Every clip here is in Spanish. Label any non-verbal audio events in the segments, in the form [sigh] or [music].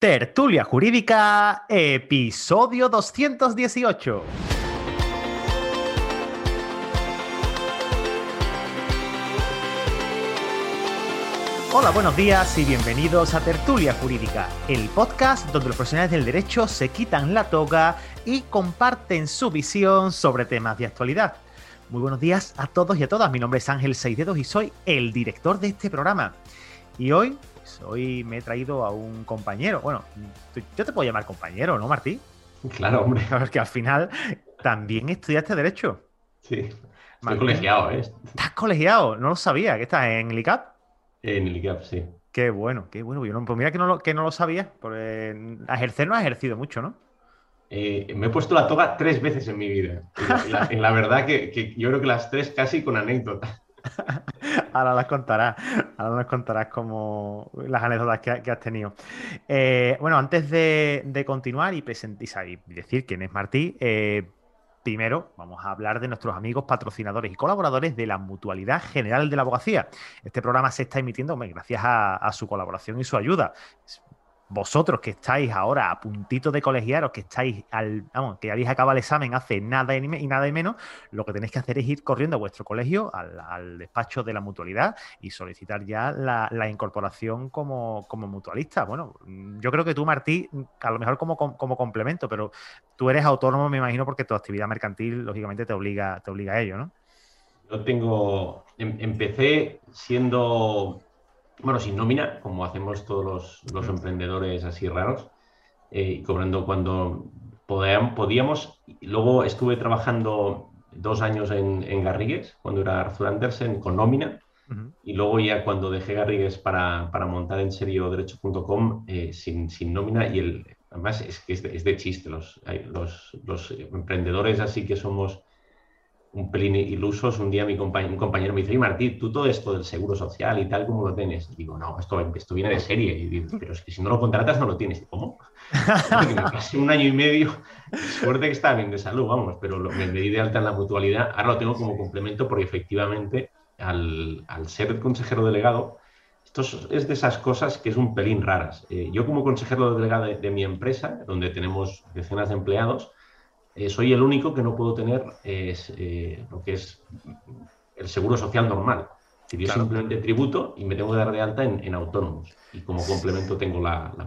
Tertulia Jurídica, episodio 218. Hola, buenos días y bienvenidos a Tertulia Jurídica, el podcast donde los profesionales del derecho se quitan la toga y comparten su visión sobre temas de actualidad. Muy buenos días a todos y a todas. Mi nombre es Ángel Seidedos y soy el director de este programa. Y hoy hoy me he traído a un compañero. Bueno, yo te puedo llamar compañero, ¿no, Martí? Claro, hombre. [laughs] Porque al final también estudiaste Derecho. Sí. Estoy colegiado, ¿eh? ¿Estás colegiado? No lo sabía. ¿Qué estás en el ICAP? En el ICAP, sí. Qué bueno, qué bueno. pues mira que no lo, que no lo sabía. Porque ejercer no has ejercido mucho, ¿no? Eh, me he puesto la toga tres veces en mi vida. En la, verdad que, que, yo creo que las tres casi con anécdotas. [laughs] ahora las contarás, ahora nos contarás como las anécdotas que, has tenido. Eh, bueno, antes de, continuar y, y decir quién es Martí, eh, primero vamos a hablar de nuestros amigos patrocinadores y colaboradores de la Mutualidad General de la Abogacía. Este programa se está emitiendo gracias a, a, su colaboración y su ayuda vosotros que estáis ahora a puntito de colegiaros, que estáis al, vamos, que habéis acabado el examen hace nada y, nada y menos, lo que tenéis que hacer es ir corriendo a vuestro colegio, al, despacho de la mutualidad y solicitar ya la, incorporación como, mutualista. Bueno, yo creo que tú, Martí, a lo mejor como, como complemento, pero tú eres autónomo, me imagino, porque tu actividad mercantil, lógicamente, te obliga, te obliga a ello, ¿no? Yo tengo, em, empecé siendo bueno, sin nómina, como hacemos todos los, emprendedores así raros, eh, cobrando cuando podíamos. Luego estuve trabajando dos años en, Garrigues, cuando era Arthur Andersen, con nómina. Y luego ya cuando dejé Garrigues para, montar en serio derecho.com eh, sin, sin, nómina y el, además es que es de, chiste, los, los, los emprendedores así que somos un pelín ilusos, un día mi compañero, un compañero me dice, Martí, tú todo esto del seguro social y tal, ¿cómo lo tienes? digo, no, esto, esto viene de serie. Y digo, pero es que si no lo contratas no lo tienes. ¿Cómo? [laughs] Casi un año y medio, suerte que está bien de salud, vamos, pero me, di de alta en la mutualidad. Ahora lo tengo como complemento porque efectivamente al, al ser consejero delegado, esto es de esas cosas que es un pelín raras. Eh, yo como consejero delegado de mi empresa, donde tenemos decenas de empleados, eh, soy el único que no puedo tener eh, lo que es el seguro social normal. Si yo simplemente tributo y me tengo que dar de alta en, autónomos. Y como complemento tengo la, la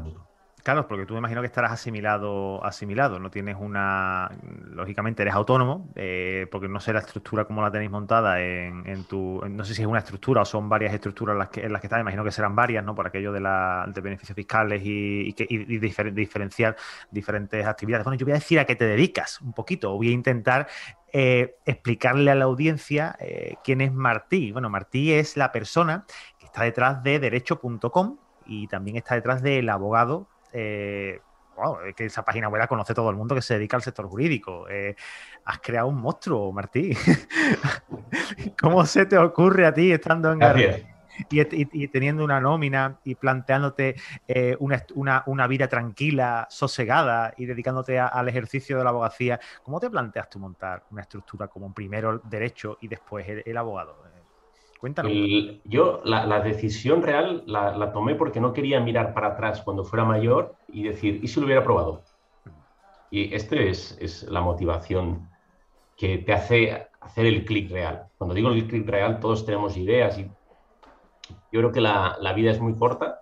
Claro, porque tú me imagino que estarás asimilado, asimilado, no tienes una, lógicamente eres autónomo, eh, porque no sé la estructura como la tenéis montada en, tu, no sé si es una estructura o son varias estructuras en las que, en las que estás, imagino que serán varias, ¿no? Por aquello de, la, de beneficios fiscales y, y, diferenciar diferentes actividades. Bueno, yo voy a decir a qué te dedicas un poquito, o voy a intentar eh, explicarle a la audiencia eh, quién es Martí. Bueno, Martí es la persona que está detrás de derecho.com y también está detrás del abogado eh, es que esa página web la conoce todo el mundo que se dedica al sector jurídico. Eh, has creado un monstruo, Martí. [laughs] ¿Cómo se te ocurre a ti estando en García? Y, teniendo una nómina y planteándote eh, una, vida tranquila, sosegada y dedicándote al ejercicio de la abogacía, ¿cómo te planteas tú montar una estructura como primero el derecho y después el abogado? Yo la, decisión real la, tomé porque no quería mirar para atrás cuando fuera mayor y decir, ¿y si lo hubiera probado? Y esta es, es, la motivación que te hace hacer el clic real. Cuando digo el clic real, todos tenemos ideas y yo creo que la, la vida es muy corta,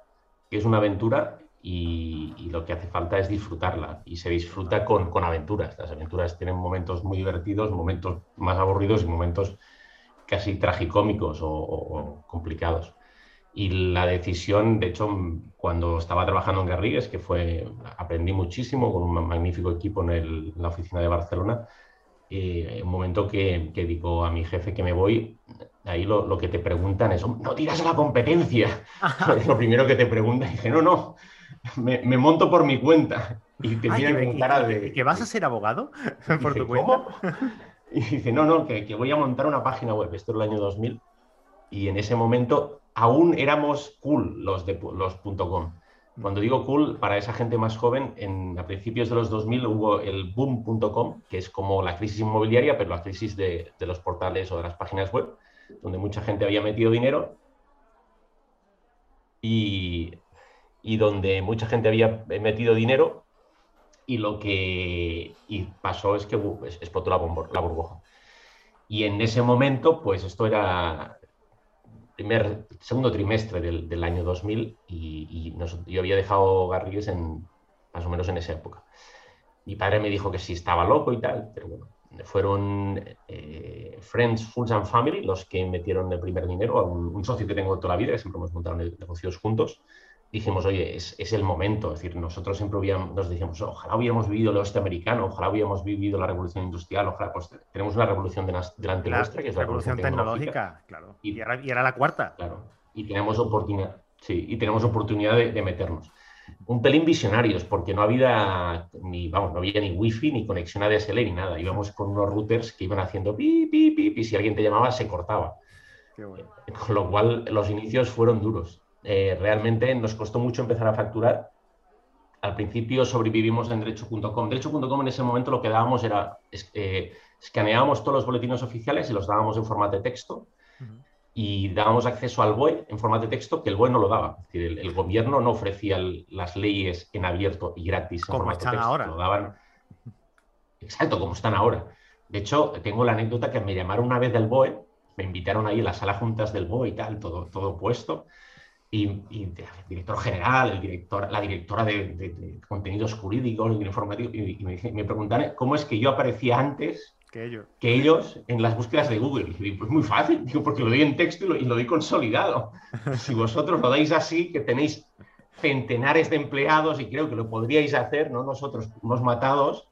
que es una aventura y, y, lo que hace falta es disfrutarla. Y se disfruta con, con aventuras. Las aventuras tienen momentos muy divertidos, momentos más aburridos y momentos casi tragicómicos o, complicados. Y la decisión, de hecho, cuando estaba trabajando en Garrigues, que fue, aprendí muchísimo con un magnífico equipo en, la oficina de Barcelona, eh, un momento que, que, digo a mi jefe que me voy, ahí lo, que te preguntan es, no tiras a la competencia. [laughs] lo primero que te preguntan, dije, no, no, me, monto por mi cuenta. Y te miran con cara de... ¿Que vas a ser abogado [laughs] por tu cuenta? Y dice, no, no, que, voy a montar una página web. Esto era el año 2000. Y en ese momento aún éramos cool los de los .com. Cuando digo cool, para esa gente más joven, en, a principios de los 2000 hubo el boom.com, que es como la crisis inmobiliaria, pero la crisis de, de, los portales o de las páginas web, donde mucha gente había metido dinero. Y, y donde mucha gente había metido dinero y lo que pasó es que explotó la, la burbuja. Y en ese momento, pues esto era primer, segundo trimestre del, año 2000 y, yo había dejado Garrigues en, más o menos en esa época. Mi padre me dijo que sí estaba loco y tal, pero bueno, fueron eh, Friends, Fools and Family los que metieron el primer dinero, a un, socio que tengo toda la vida, que siempre hemos montado negocios juntos. Dijimos, oye, es, es, el momento. Es decir, nosotros siempre hubiéramos, nos decíamos, ojalá hubiéramos vivido el oeste americano, ojalá hubiéramos vivido la revolución industrial, ojalá, pues tenemos una revolución delante nuestra, que es la revolución, tecnológica. claro. Y, era, la cuarta. Claro. Y tenemos oportunidad, sí, y tenemos oportunidad de, de meternos un pelín visionarios, porque no había ni, vamos, no había ni wifi, ni conexión ADSL, ni nada. Íbamos con unos routers que iban haciendo pi, pi, pi, y si alguien te llamaba se cortaba. Con lo cual los inicios fueron duros. Eh, realmente nos costó mucho empezar a facturar. Al principio sobrevivimos en derecho.com. Derecho.com en ese momento lo que dábamos era, eh, escaneábamos todos los boletines oficiales y los dábamos en formato de texto y dábamos acceso al BOE en formato de texto que el BOE no lo daba. Es decir, el, gobierno no ofrecía las leyes en abierto y gratis en como están ahora. Lo daban... Exacto, como están ahora. De hecho, tengo la anécdota que me llamaron una vez del BOE, me invitaron ahí a la sala juntas del BOE y tal, todo, todo puesto. Y, el director general, el director, la directora de, contenidos jurídicos, de informativos, y, me, me preguntaron cómo es que yo aparecía antes que ellos. Que ellos en las búsquedas de Google. Y pues muy fácil, digo, porque lo doy en texto y lo, y lo doy consolidado. [laughs] Si vosotros lo dais así, que tenéis centenares de empleados y creo que lo podríais hacer, no nosotros, unos matados,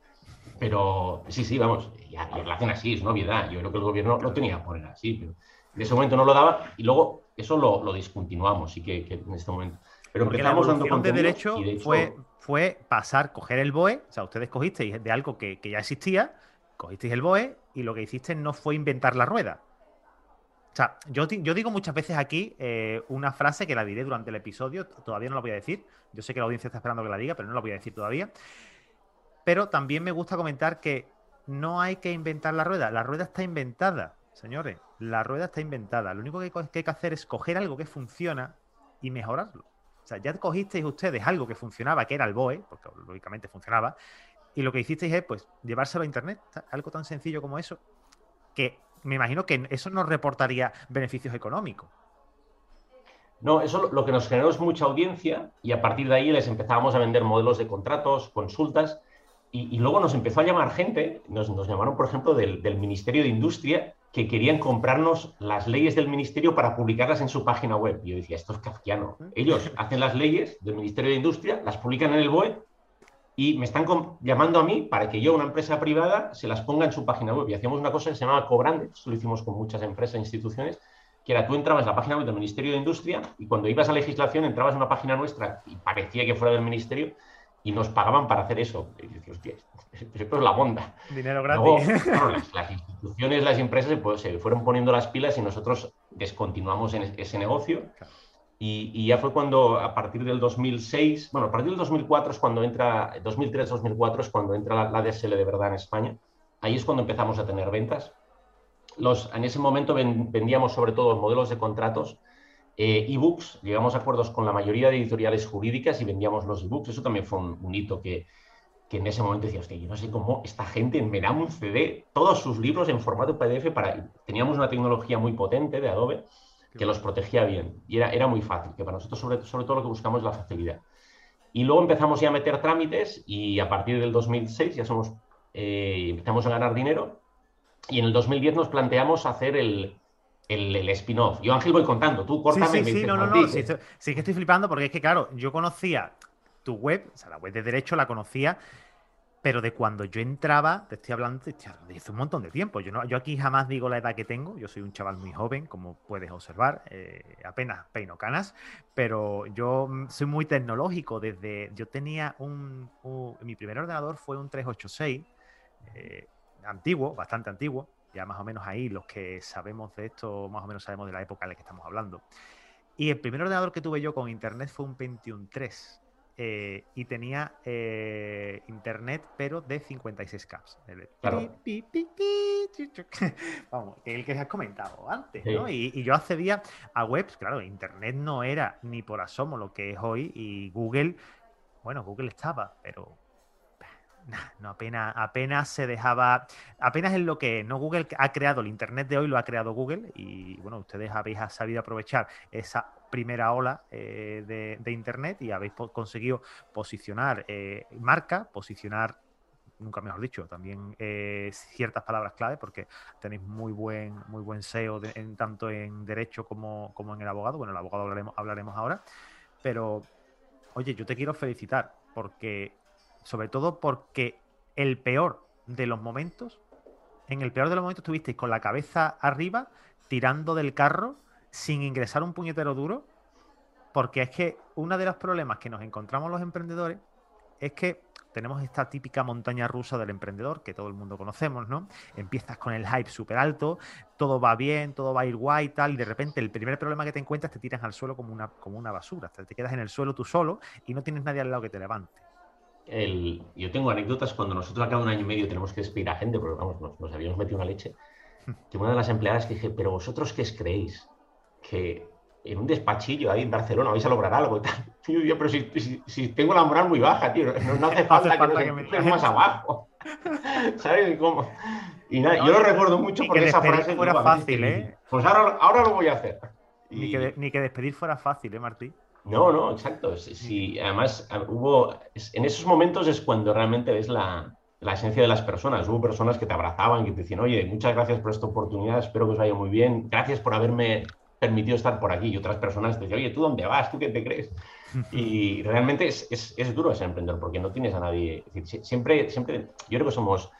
pero sí, sí, vamos, ya, lo hacen así, es novedad. Yo creo que el gobierno lo tenía que poner así, pero en ese momento no lo daba y luego eso lo, lo discontinuamos, sí que, en este momento. Pero Porque empezamos la dando de derecho, fue, fue pasar, coger el BOE, o sea, ustedes cogisteis de algo que, que ya existía, cogisteis el BOE y lo que hiciste no fue inventar la rueda. O sea, yo, yo digo muchas veces aquí eh, una frase que la diré durante el episodio, todavía no la voy a decir. Yo sé que la audiencia está esperando que la diga, pero no la voy a decir todavía. Pero también me gusta comentar que no hay que inventar la rueda. La rueda está inventada, señores. La rueda está inventada. Lo único que hay que hacer es coger algo que funciona y mejorarlo. O sea, ya cogisteis ustedes algo que funcionaba, que era el BOE, porque lógicamente funcionaba, y lo que hicisteis es, pues, llevárselo a Internet, algo tan sencillo como eso, que me imagino que eso nos reportaría beneficios económicos. No, eso lo que nos generó es mucha audiencia y a partir de ahí les empezábamos a vender modelos de contratos, consultas y, luego nos empezó a llamar gente, nos, llamaron por ejemplo del, Ministerio de Industria que querían comprarnos las leyes del ministerio para publicarlas en su página web. Y yo decía, esto es kafkiano. Ellos [laughs] hacen las leyes del Ministerio de Industria, las publican en el BOE y me están llamando a mí para que yo, una empresa privada, se las ponga en su página web. Y hacíamos una cosa que se llamaba Cobrande, esto lo hicimos con muchas empresas e instituciones, que era tú entrabas en la página web del Ministerio de Industria y cuando ibas a legislación entrabas en una página nuestra y parecía que fuera del Ministerio y nos pagaban para hacer eso. Y yo [laughs] decía, esto es la bonda. Dinero gratis. [laughs] las, instituciones, las empresas pues, se fueron poniendo las pilas y nosotros descontinuamos en ese negocio. Y, ya fue cuando, a partir del 2006, bueno, a partir del 2004 es cuando entra, 2003-2004 es cuando entra la, DSL de verdad en España. Ahí es cuando empezamos a tener ventas. Los, en ese momento vendíamos sobre todo modelos de contratos, ebooks, llegamos a acuerdos con la mayoría de editoriales jurídicas y vendíamos los ebooks. Eso también fue un, hito que, que, en ese momento decía, hostia, yo no sé cómo esta gente me da un CD, todos sus libros en formato PDF, para, teníamos una tecnología muy potente de Adobe que los protegía bien. Y era, era muy fácil, que para nosotros sobre, sobre todo lo que buscamos es la facilidad. Y luego empezamos ya a meter trámites y a partir del 2006 ya somos, eh, empezamos a ganar dinero y en el 2010 nos planteamos hacer el, el, el spin-off. Yo, Ángel, voy contando. Tú, córtame. Sí, sí, sí no, no, no. Sí, sí, que estoy flipando porque es que, claro, yo conocía tu web, o sea, la web de derecho la conocía pero de cuando yo entraba, te estoy hablando de hace un montón de tiempo. Yo, no, yo aquí jamás digo la edad que tengo, yo soy un chaval muy joven, como puedes observar, eh, apenas peino canas, pero yo soy muy tecnológico. Desde yo tenía un, mi primer ordenador fue un 386, eh, antiguo, bastante antiguo, ya más o menos ahí los que sabemos de esto, más o menos sabemos de la época en la que estamos hablando. Y el primer ordenador que tuve yo con internet fue un Pentium 3 eh, y tenía eh, internet, pero de 56 caps. [laughs] Vamos, el que has comentado antes, ¿no? Y, y, yo accedía a webs, claro, internet no era ni por asomo lo que es hoy y Google, bueno, Google estaba, pero no, apenas, apenas se dejaba, apenas es lo que no Google ha creado el Internet de hoy, lo ha creado Google y bueno, ustedes habéis sabido aprovechar esa primera ola eh, de, Internet y habéis conseguido posicionar eh, marca, posicionar nunca mejor dicho, también eh, ciertas palabras clave, porque tenéis muy buen, muy buen SEO en, tanto en derecho como, como, en el abogado. Bueno, el abogado hablaremos, hablaremos ahora. Pero, oye, yo te quiero felicitar, porque sobre todo porque el peor de los momentos, en el peor de los momentos estuvisteis con la cabeza arriba, tirando del carro, sin ingresar un puñetero duro, porque es que uno de los problemas que nos encontramos los emprendedores es que tenemos esta típica montaña rusa del emprendedor que todo el mundo conocemos, ¿no? Empiezas con el hype súper alto, todo va bien, todo va a ir guay y tal, y de repente el primer problema que te encuentras te tiras al suelo como una, como una basura, te quedas en el suelo tú solo y no tienes nadie al lado que te levante yo tengo anécdotas cuando nosotros acá un año y medio tenemos que despedir a gente, porque vamos, nos, habíamos metido una leche, que una de las empleadas que dije, pero vosotros qué creéis? Que en un despachillo ahí en Barcelona vais a lograr algo y tal. [laughs] Yo, pero si, tengo la moral muy baja, tío, no, [laughs] hace falta, que, me más abajo. [laughs] ¿Sabes cómo? Y nada, yo lo recuerdo mucho porque esa frase fuera fácil, ¿eh? Pues ahora, ahora lo voy a hacer. Ni, que ni que despedir fuera fácil, ¿eh, Martí? No, no, exacto. Sí, además hubo, en esos momentos es cuando realmente ves la, esencia de las personas. Hubo personas que te abrazaban, que te decían, oye, muchas gracias por esta oportunidad, espero que os vaya muy bien, gracias por haberme permitido estar por aquí. Y otras personas te decían, oye, ¿tú dónde vas? ¿Tú qué te crees? [laughs] Y realmente es, es, duro ser emprendedor porque no tienes a nadie. siempre, siempre, yo creo que somos,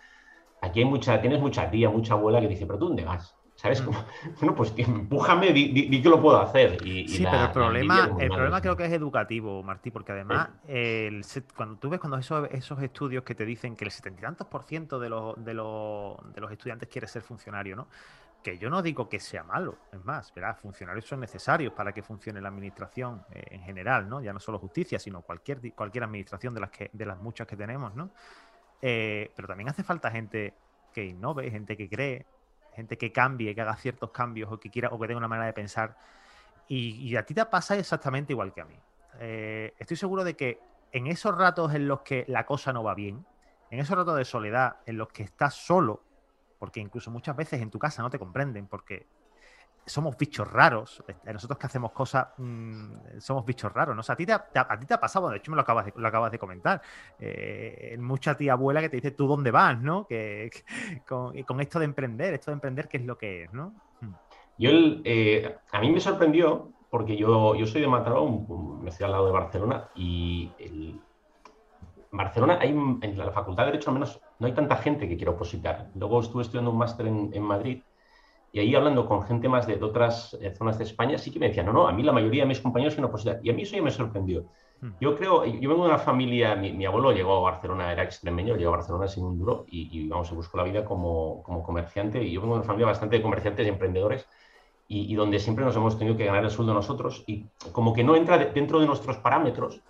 aquí hay mucha, tienes mucha tía, mucha abuela que dice, pero ¿tú dónde vas? ¿Sabes? Mm. [laughs] bueno, pues empújame, di, que lo puedo hacer. Y, sí, pero el problema, el problema creo que es educativo, Martí, porque además, el, cuando tú ves cuando esos, esos estudios que te dicen que el setenta y tantos por ciento de los, de, los, de los estudiantes quiere ser funcionario, ¿no? Que yo no digo que sea malo, es más, ¿verdad? Funcionarios son necesarios para que funcione la administración eh, en general, ¿no? Ya no solo justicia, sino cualquier, cualquier administración de las, que, de las muchas que tenemos, ¿no? Eh, pero también hace falta gente que innove, gente que cree, gente que cambie, que haga ciertos cambios o que quiera o que tenga una manera de pensar. Y, a ti te pasa exactamente igual que a mí. Eh, estoy seguro de que en esos ratos en los que la cosa no va bien, en esos ratos de soledad, en los que estás solo, porque incluso muchas veces en tu casa no te comprenden, porque somos bichos raros. Eh, nosotros que hacemos cosas mm, somos bichos raros. ¿no? a, ti te ha, a ti te ha pasado, de hecho me lo acabas de, lo acabas de comentar. Eh, mucha tía abuela que te dice tú dónde vas, ¿no? Que, con, esto de emprender, esto de emprender, ¿qué es lo que es, ¿no? Hmm. Yo, eh, a mí me sorprendió porque yo, yo soy de Mataró, me estoy al lado de Barcelona y el, Barcelona hay en la Facultad de Derecho al menos no hay tanta gente que quiera opositar. Luego estuve estudiando un máster en, en Madrid y ahí hablando con gente más de, otras eh, zonas de España, sí que me decían, no, no, a mí la mayoría de mis compañeros una posibilidad. Y a mí eso ya me sorprendió. Hmm. Yo creo, yo vengo de una familia, mi, abuelo llegó a Barcelona, era extremeño, llegó a Barcelona sin un duro y, vamos, se buscó la vida como, como, comerciante. Y yo vengo de una familia bastante de comerciantes y emprendedores y, donde siempre nos hemos tenido que ganar el sueldo nosotros y como que no entra dentro de nuestros parámetros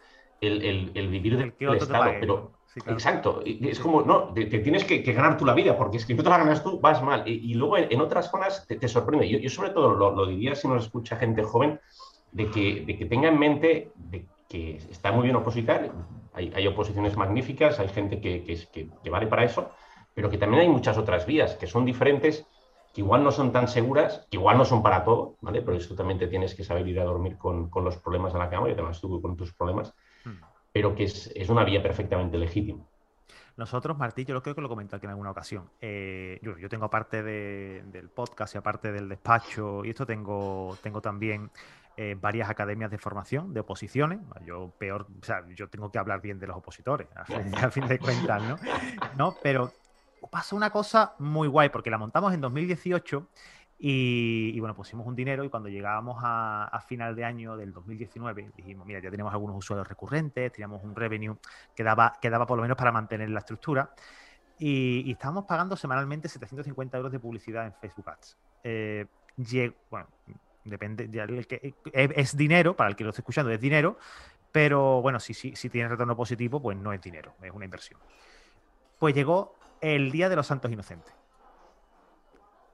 el, el, vivir del Estado, pero Exacto. Es como, no, te, tienes que, ganar tú la vida, porque que si no te la ganas tú, vas mal. Y, luego en, otras zonas te, sorprende. Yo, sobre todo lo, diría si nos escucha gente joven, de que, de que tenga en mente de que está muy bien opositar, hay, hay oposiciones magníficas, hay gente que, que, vale para eso, pero que también hay muchas otras vías que son diferentes, que igual no son tan seguras, que igual no son para todo, ¿vale? Pero eso también te tienes que saber ir a dormir con, con los problemas a la cama y además tú con tus problemas. Pero que es, una vía perfectamente legítima. Nosotros, Martí, yo creo que lo comenté aquí en alguna ocasión. Eh, yo, tengo aparte del podcast y aparte del despacho, y esto tengo, tengo también eh, varias academias de formación de oposiciones. Yo peor, o sea, yo tengo que hablar bien de los opositores, a [laughs] fin, de cuentas, ¿no? ¿no? Pero pasa una cosa muy guay, porque la montamos en 2018 y, bueno, pusimos un dinero y cuando llegábamos a, final de año del 2019 dijimos, mira, ya tenemos algunos usuarios recurrentes, teníamos un revenue que daba, que daba por lo menos para mantener la estructura y, estábamos pagando semanalmente 750 euros de publicidad en Facebook Ads. Eh, bueno, depende, es, dinero, para el que lo esté escuchando es dinero, Pero bueno, si, si, si tienes retorno positivo, pues no es dinero, es una inversión. Pues llegó el Día de los Santos Inocentes.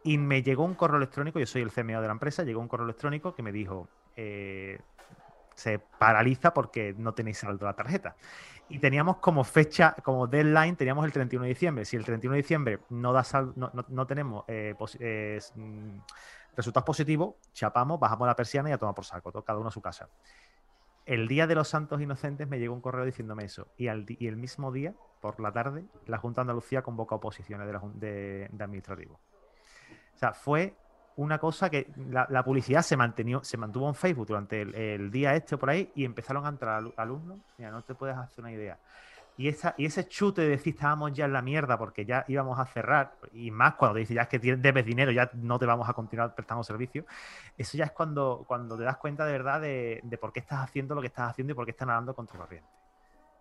Y me llegó un correo electrónico, yo soy el CMO de la empresa, llegó un correo electrónico que me dijo, eh, se paraliza porque no tenéis saldo la tarjeta. Y teníamos como fecha, como deadline, teníamos el 31 de diciembre. Si el 31 de diciembre no, da no, tenemos eh, mm, resultados positivos, chapamos, bajamos la persiana y a tomar por saco, cada uno a su casa. El día de los Santos Inocentes me llegó un correo diciéndome eso. Y, el mismo día, por la tarde, la Junta de Andalucía convoca oposiciones de, administrativo. O sea, fue una cosa que la, publicidad se, mantenió, se mantuvo en Facebook durante el, día este por ahí y empezaron a entrar alumnos. Mira, no te puedes hacer una idea. Y, esa, y ese chute de decir estábamos ya en la mierda porque ya íbamos a cerrar, y más cuando te dices ya es que debes dinero, ya no te vamos a continuar prestando servicio, eso ya es cuando, cuando te das cuenta de verdad de, por qué estás haciendo lo que estás haciendo y por qué estás nadando contra corriente.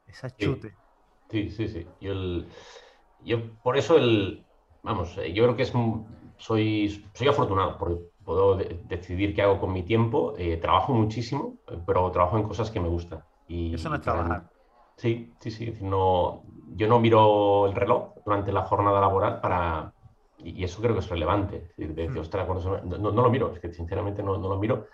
Ese chute. Sí, sí, sí. Yo, yo por eso el, vamos, eh, yo creo que es soy, soy afortunado porque puedo decidir qué hago con mi tiempo. Eh, trabajo muchísimo, eh, pero trabajo en cosas que me gustan. Y, Eso no es trabajar. Sí, sí, sí. No, yo no miro el reloj durante la jornada laboral para... Y eso creo que es relevante. Mm. no, lo miro, es que sinceramente no, lo miro.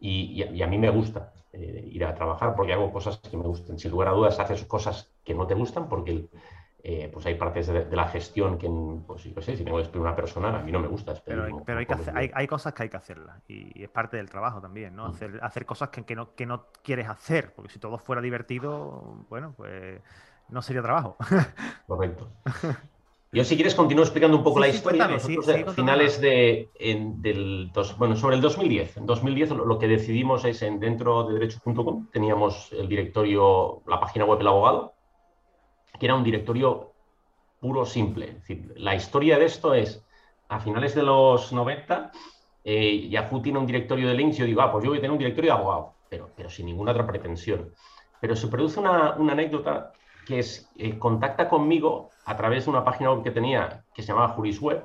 Y, a mí me gusta eh, ir a trabajar porque hago cosas que me gustan. Sin lugar a dudas, haces cosas que no te gustan porque el, eh, pues hay partes de, la gestión que, pues yo sé, si tengo que despedir una persona, a mí no me gusta Pero, hay, pero hay, que hacer, hay, cosas que hay que hacerlas y, es parte del trabajo también, ¿no? Mm. Hacer, hacer cosas que, que, no, que no quieres hacer, porque si todo fuera divertido, bueno, pues no sería trabajo. [laughs] Correcto. Yo, si quieres, continúo explicando un poco la historia. finales de, del bueno, sobre el 2010. En 2010 lo, que decidimos es en dentro de derecho.com teníamos el directorio, la página web del abogado, que era un directorio puro simple. la historia de esto es, a finales de los 90, eh, Yahoo tiene un directorio de links yo digo, ah, pues yo voy a tener un directorio de abogados, pero, pero sin ninguna otra pretensión. Pero se produce una, anécdota que es, eh, contacta conmigo a través de una página web que tenía que se llamaba Jurisweb,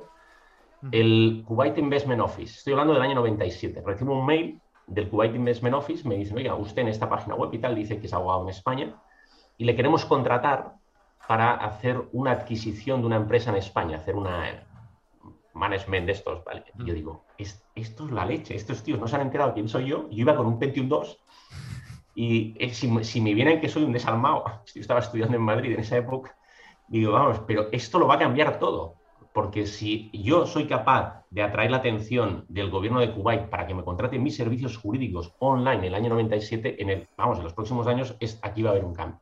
el Kuwait Investment Office. Estoy hablando del año 97. Recibo un mail del Kuwait Investment Office, me dicen, oiga, usted en esta página web y tal dice que es abogado en España y le queremos contratar para hacer una adquisición de una empresa en España, hacer una management de estos, ¿vale? Y yo mm. digo, esto es la leche, estos tíos no se han enterado quién soy yo, yo iba con un Pentium 2 y eh, si, me vienen que soy un desalmado, [laughs] yo estaba estudiando en Madrid en esa época, digo, vamos, pero esto lo va a cambiar todo, porque si yo soy capaz de atraer la atención del gobierno de Kuwait para que me contraten mis servicios jurídicos online en el año 97, en el, vamos, en los próximos años, es, aquí va a haber un cambio.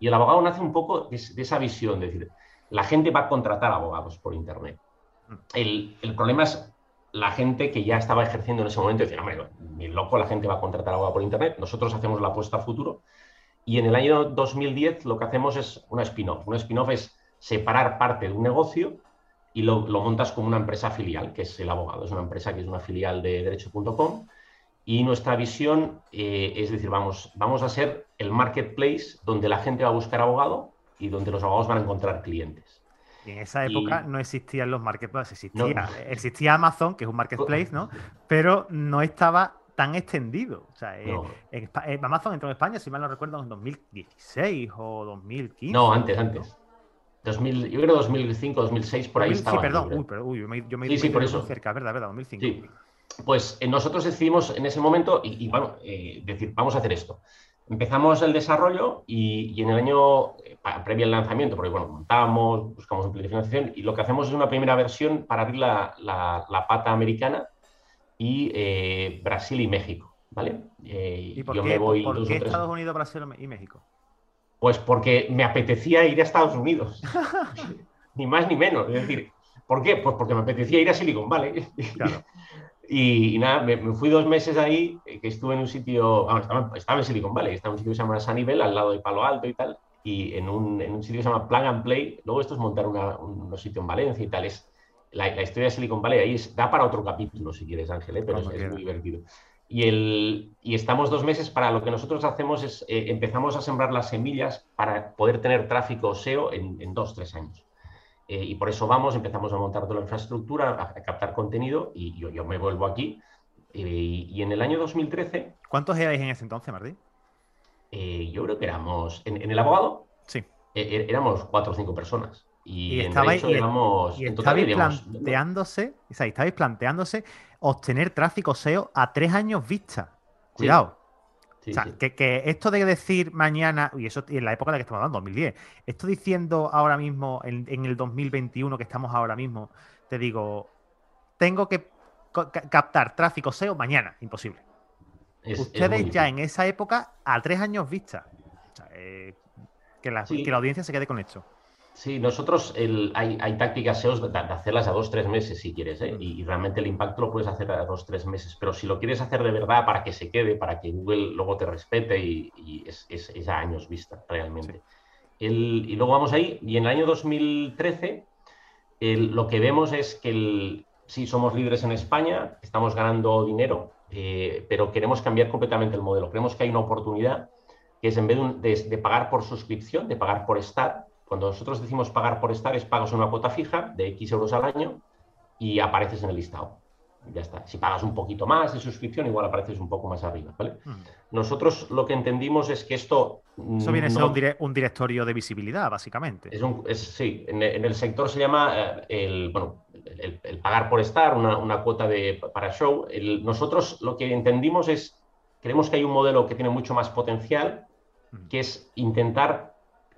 Y el abogado nace un poco de, esa visión, de decir, la gente va a contratar abogados por Internet. Mm. El, problema es la gente que ya estaba ejerciendo en ese momento, decir, hombre, ni loco la gente va a contratar abogados por Internet, nosotros hacemos la apuesta a futuro. Y en el año 2010 lo que hacemos es una spin-off. Un spin-off es separar parte de un negocio y lo, lo, montas como una empresa filial, que es el abogado. Es una empresa que es una filial de derecho.com y nuestra visión eh, es decir, vamos, vamos a ser el marketplace donde la gente va a buscar abogado y donde los abogados van a encontrar clientes. Y en esa época no existían los marketplaces, existía, existía Amazon, que es un marketplace, ¿no? [laughs] Pero no estaba tan extendido. O sea, eh, Amazon entró en España, si mal no recuerdo, en 2016 o 2015. No, antes, antes. 2000, yo creo 2005, 2006, por ahí estaba. Sí, perdón, uy, pero, uy, yo me, yo me, sí, por eso. cerca, ¿verdad? ¿verdad? 2005 pues eh, nosotros decidimos en ese momento, y, bueno, eh, decir, vamos a hacer esto. Empezamos el desarrollo y, en el año eh, previo al lanzamiento, porque bueno, montamos, buscamos un plan de financiación y lo que hacemos es una primera versión para abrir la, pata americana y Brasil y México, ¿vale? ¿Y por qué, voy ¿por qué Estados Unidos, Brasil y México? Pues porque me apetecía ir a Estados Unidos, [laughs] ni más ni menos. Es decir, ¿por qué? Pues porque me apetecía ir a Silicon Valley. Claro. Y, nada, me, fui dos meses ahí, eh, que estuve en un sitio, estaba, en Silicon Valley, estaba en un sitio que se llama Sunnyvale, al lado de Palo Alto y tal, y en un, en un sitio que se llama Plug and Play, luego esto es montar un sitio en Valencia y tal, es, la, historia de Silicon Valley ahí da para otro capítulo, si quieres, Ángel, ¿eh? pero es, muy divertido. Y, el, y estamos dos meses para lo que nosotros hacemos es, eh, empezamos a sembrar las semillas para poder tener tráfico SEO en, en dos, tres años. Eh, y por eso vamos, empezamos a montar toda la infraestructura, a, captar contenido y yo, me vuelvo aquí. Eh, y en el año 2013... ¿Cuántos erais en ese entonces, Martín? eh, yo creo que éramos, en, el abogado, sí. E, e, éramos cuatro o cinco personas. Y, estabais, planteándose, o sea, estabais planteándose obtener tráfico SEO a tres años vista. Cuidado. O sea, Que, esto de decir mañana, y eso en la época en la que estamos hablando, 2010, esto diciendo ahora mismo, en, el 2021 que estamos ahora mismo, te digo, tengo que captar tráfico SEO mañana, imposible. Ustedes ya en esa época, a tres años vista. Eh, que, la, que la audiencia se quede con esto. Sí, nosotros hay, tácticas SEO de, hacerlas a dos, tres meses si quieres, ¿eh? y, realmente el impacto lo puedes hacer a dos, tres meses, pero si lo quieres hacer de verdad para que se quede, para que Google luego te respete y, es, a años vista realmente. y luego vamos ahí, y en el año 2013 lo que vemos es que el, sí somos líderes en España, estamos ganando dinero, eh, pero queremos cambiar completamente el modelo. Creemos que hay una oportunidad que es en vez de, de pagar por suscripción, de pagar por estar, cuando nosotros decimos pagar por estar, es pagas una cuota fija de X euros al año y apareces en el listado. Ya está. Si pagas un poquito más de suscripción, igual apareces un poco más arriba. ¿vale? Nosotros lo que entendimos es que esto. Eso viene a ser un, directorio de visibilidad, básicamente. Es un, sí, en, el sector se llama eh, el, bueno, el, pagar por estar, una, cuota de, para show. nosotros lo que entendimos es, creemos que hay un modelo que tiene mucho más potencial, que es intentar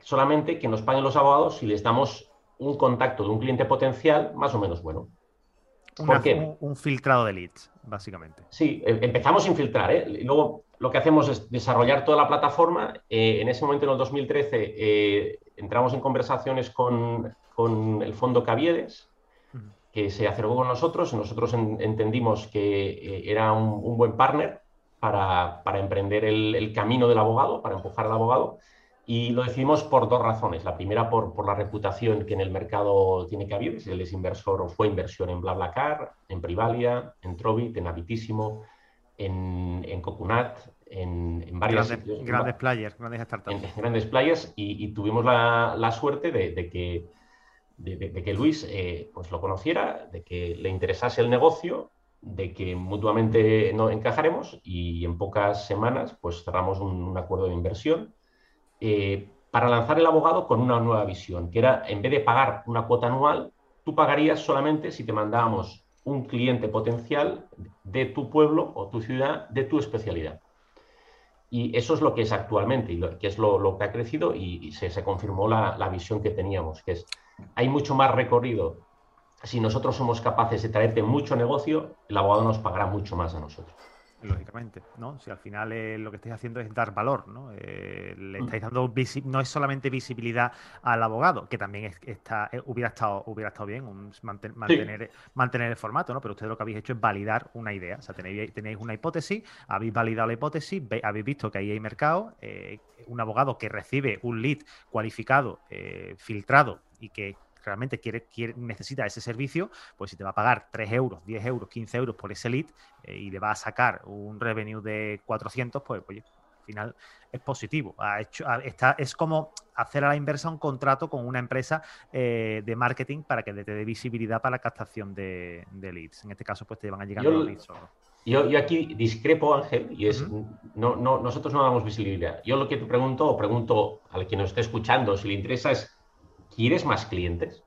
solamente que nos paguen los abogados si les damos un contacto de un cliente potencial más o menos bueno. ¿Por qué? Un, filtrado de leads, básicamente. Sí, em, empezamos sin filtrar. ¿eh? Y luego lo que hacemos es desarrollar toda la plataforma. Eh, en ese momento, en el 2013, eh, entramos en conversaciones con, el fondo Caviedes, que se acercó con nosotros. Nosotros entendimos que era un, buen partner para, emprender el, el, camino del abogado, para empujar al abogado. Y lo decidimos por dos razones. La primera, por, por la reputación que en el mercado tiene que haber. Él es inversor o fue inversión en BlaBlaCar, en Privalia, en Trovit, en Habitísimo, en, en Coconut, en, en varias... Grandes, grandes players, grandes startups. En, grandes players y, tuvimos la, la suerte de, de que, de, que Luis eh, pues lo conociera, de que le interesase el negocio de que mutuamente no encajaremos y en pocas semanas pues cerramos un, un acuerdo de inversión eh, para lanzar el abogado con una nueva visión, que era, en vez de pagar una cuota anual, tú pagarías solamente si te mandábamos un cliente potencial de tu pueblo o tu ciudad, de tu especialidad. Y eso es lo que es actualmente, y lo, que es lo, que ha crecido y, se, confirmó la, la, visión que teníamos, que es, hay mucho más recorrido. Si nosotros somos capaces de traerte mucho negocio, el abogado nos pagará mucho más a nosotros lógicamente, ¿no? Si al final eh, lo que estáis haciendo es dar valor, ¿no? Eh, le mm. estáis dando no es solamente visibilidad al abogado, que también está, eh, hubiera estado, hubiera estado bien mantener, mantener el formato, ¿no? Pero ustedes lo que habéis hecho es validar una idea. O sea, tenéis, tenéis una hipótesis, habéis validado la hipótesis, habéis visto que ahí hay mercado, un abogado que recibe un lead cualificado, filtrado y que realmente quiere, quiere, necesita ese servicio, pues si te va a pagar 3 euros, 10 euros, 15 euros por ese lead eh, y le va a sacar un revenue de 400, pues oye, al final es positivo. Ha hecho, está, es como hacer a la inversa un contrato con una empresa eh, de marketing para que te dé visibilidad para la captación de, leads. En este caso, pues te van a llegar los leads solo. Yo, yo, aquí discrepo, Ángel, y es, no, no, nosotros no damos visibilidad. Yo lo que te pregunto, o pregunto al que nos esté escuchando, si le interesa, es ¿quieres más clientes?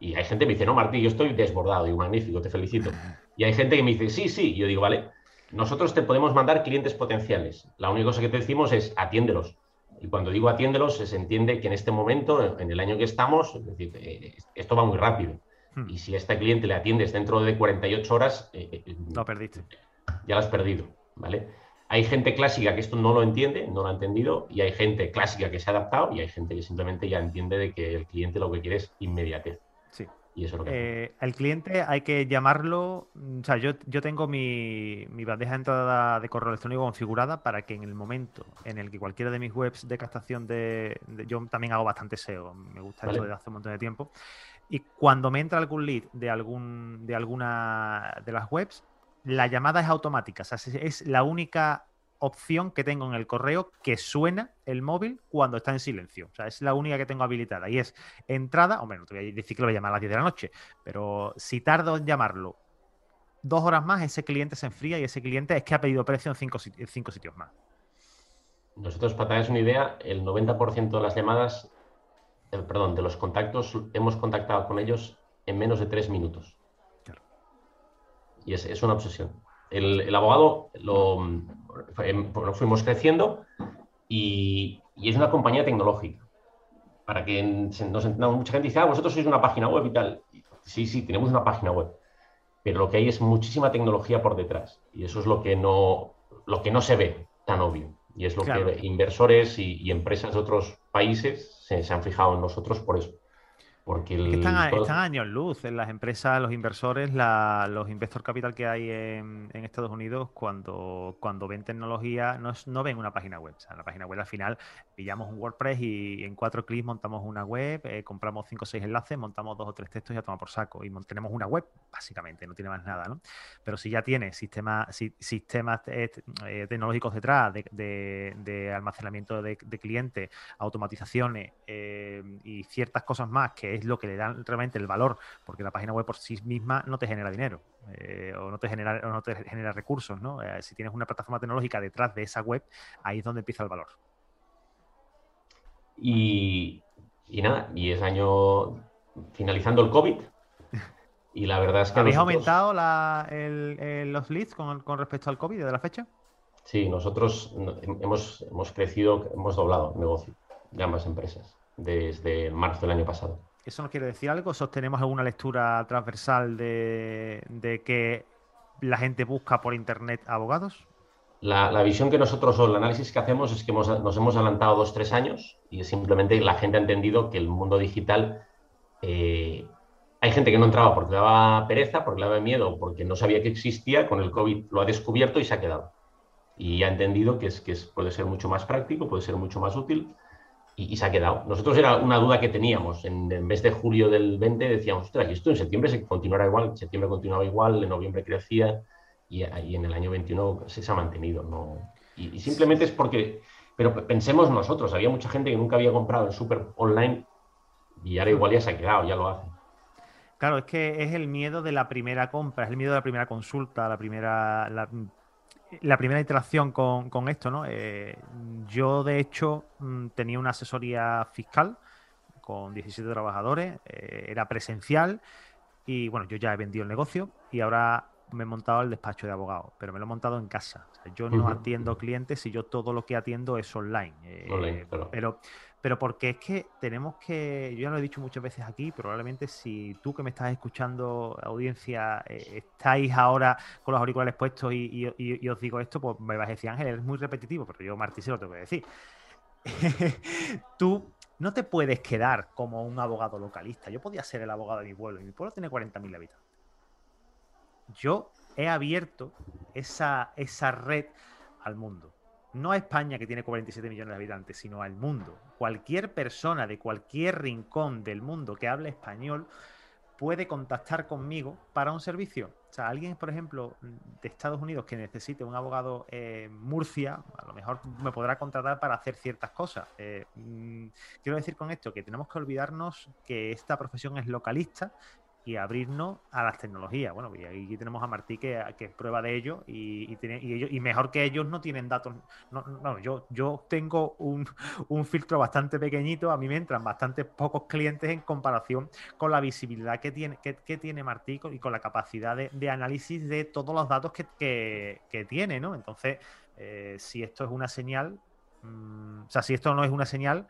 Y hay gente que me dice, no, Martín, yo estoy desbordado. Digo, magnífico, te felicito. Y hay gente que me dice, sí, sí. Y yo digo, vale, nosotros te podemos mandar clientes potenciales. La única cosa que te decimos es atiéndelos. Y cuando digo atiéndelos, se entiende que en este momento, en el año que estamos, es decir, eh, esto va muy rápido. Hmm. Y si a este cliente le atiendes dentro de 48 horas, eh, eh, lo perdiste. Ya lo has perdido, ¿vale? Hay gente clásica que esto no lo entiende, no lo ha entendido, y hay gente clásica que se ha adaptado, y hay gente que simplemente ya entiende de que el cliente lo que quiere es inmediatez. Sí. Y eso es lo que eh, el cliente hay que llamarlo, o sea, yo, yo tengo mi, bandeja de entrada de correo electrónico configurada para que en el momento en el que cualquiera de mis webs de captación de, yo también hago bastante SEO, me gusta esto desde hace un montón de tiempo, y cuando me entra algún lead de algún de alguna de las webs, la llamada es automática, o sea, es la única opción que tengo en el correo que suena el móvil cuando está en silencio. O sea, es la única que tengo habilitada. Y es entrada, o bueno, te voy a decir que lo voy a llamar a las 10 de la noche, pero si tardo en llamarlo dos horas más, ese cliente se enfría y ese cliente es que ha pedido precio en cinco, cinco sitios más. Nosotros, para darles una idea, el 90% de las llamadas, eh, perdón, de los contactos, hemos contactado con ellos en menos de tres minutos. Y es, una obsesión. El, abogado lo, fuimos creciendo y, y, es una compañía tecnológica. Para que nos entendamos, mucha gente dice, ah, vosotros sois una página web y tal. Sí, sí, tenemos una página web. Pero lo que hay es muchísima tecnología por detrás. Y eso es lo que no, lo que no se ve tan obvio. Y es lo que inversores y, empresas de otros países se, han fijado en nosotros por eso. Porque están, a, años luz en las empresas, los inversores, los investor capital que hay en, Estados Unidos, cuando, cuando ven tecnología, no, no ven una página web. O sea, la página web al final pillamos un WordPress y en cuatro clics montamos una web, eh, compramos cinco o seis enlaces, montamos dos o tres textos y ya toma por saco. Y tenemos una web, básicamente, no tiene más nada, ¿no? Pero si ya tiene sistema, sistemas eh, eh, tecnológicos detrás de, almacenamiento de, clientes, automatizaciones y ciertas cosas más que es lo que le dan realmente el valor, porque la página web por sí misma no te genera dinero eh, o, no te genera, no te genera recursos. ¿no? Eh, si tienes una plataforma tecnológica detrás de esa web, ahí es donde empieza el valor. Y, nada, y es año finalizando el COVID. Y la verdad es que. ¿Habéis aumentado los leads con, con, respecto al COVID de la fecha? Sí, nosotros hemos, hemos crecido, hemos doblado el negocio de ambas empresas desde marzo del año pasado. ¿Eso nos quiere decir algo? ¿Sostenemos alguna lectura transversal de, que la gente busca por Internet abogados? La, visión que nosotros, o el análisis que hacemos es que nos hemos adelantado dos, tres años y simplemente la gente ha entendido que el mundo digital, eh, hay gente que no entraba porque le daba pereza, porque le daba miedo, porque no sabía que existía, con el COVID lo ha descubierto y se ha quedado. Y ha entendido que, es, que puede ser mucho más práctico, puede ser mucho más útil y, se ha quedado. Nosotros era una duda que teníamos. En, en mes de julio del 20 decíamos, ostras, esto en septiembre se continuará igual, en septiembre continuaba igual, en noviembre crecía y, en el año 21 se, ha mantenido. ¿no? Y, simplemente es porque, pero pensemos nosotros, había mucha gente que nunca había comprado en super online y ahora igual ya se ha quedado, ya lo hace. Claro, es que es el miedo de la primera compra, es el miedo de la primera consulta, la primera, primera interacción con, esto, ¿no? Eh, yo, de hecho, mm, tenía una asesoría fiscal con 17 trabajadores, eh, era presencial y, bueno, yo ya he vendido el negocio y ahora me he montado el despacho de abogado, pero me lo he montado en casa. yo no atiendo clientes y yo todo lo que atiendo es online. Eh, pero pero porque es que tenemos que, yo ya lo he dicho muchas veces aquí, probablemente si tú que me estás escuchando, audiencia, eh, estáis ahora con los auriculares puestos y, os digo esto, pues me vas a decir, Ángel, es muy repetitivo, pero yo, Martí, se lo tengo que decir. [laughs] tú no te puedes quedar como un abogado localista. Yo podía ser el abogado de mi pueblo y mi pueblo tiene 40.000 habitantes. Yo he abierto esa, esa red al mundo no a España que tiene 47 millones de habitantes, sino al mundo. Cualquier persona de cualquier rincón del mundo que hable español puede contactar conmigo para un servicio. O sea, alguien, por ejemplo, de Estados Unidos que necesite un abogado en Murcia, a lo mejor me podrá contratar para hacer ciertas cosas. Eh, mm, quiero decir con esto que tenemos que olvidarnos que esta profesión es localista y abrirnos a las tecnologías. Bueno, y aquí tenemos a Martí que, que es prueba de ello y, tiene, y, ellos, y, mejor que ellos no tienen datos. No, no yo, yo tengo [laughs] un, filtro bastante pequeñito, a mí me entran bastante pocos clientes en comparación con la visibilidad que tiene, que, tiene Martí y con la capacidad de, análisis de todos los datos que, tiene, ¿no? Entonces, eh, si esto es una señal, mm, o sea, si esto no es una señal,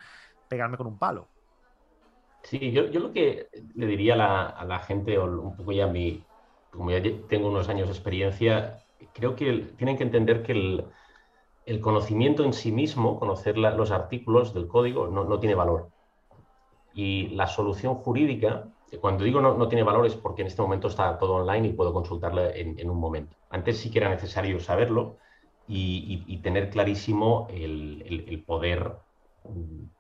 pegarme con un palo. Sí, yo, lo que le diría a la, gente, o un poco ya mi, como ya tengo unos años de experiencia, creo que tienen que entender que el, conocimiento en sí mismo, conocer los artículos del código, no, tiene valor. Y la solución jurídica, cuando digo no, tiene valor es porque en este momento está todo online y puedo consultarla en, un momento. Antes sí que era necesario saberlo y, tener clarísimo el poder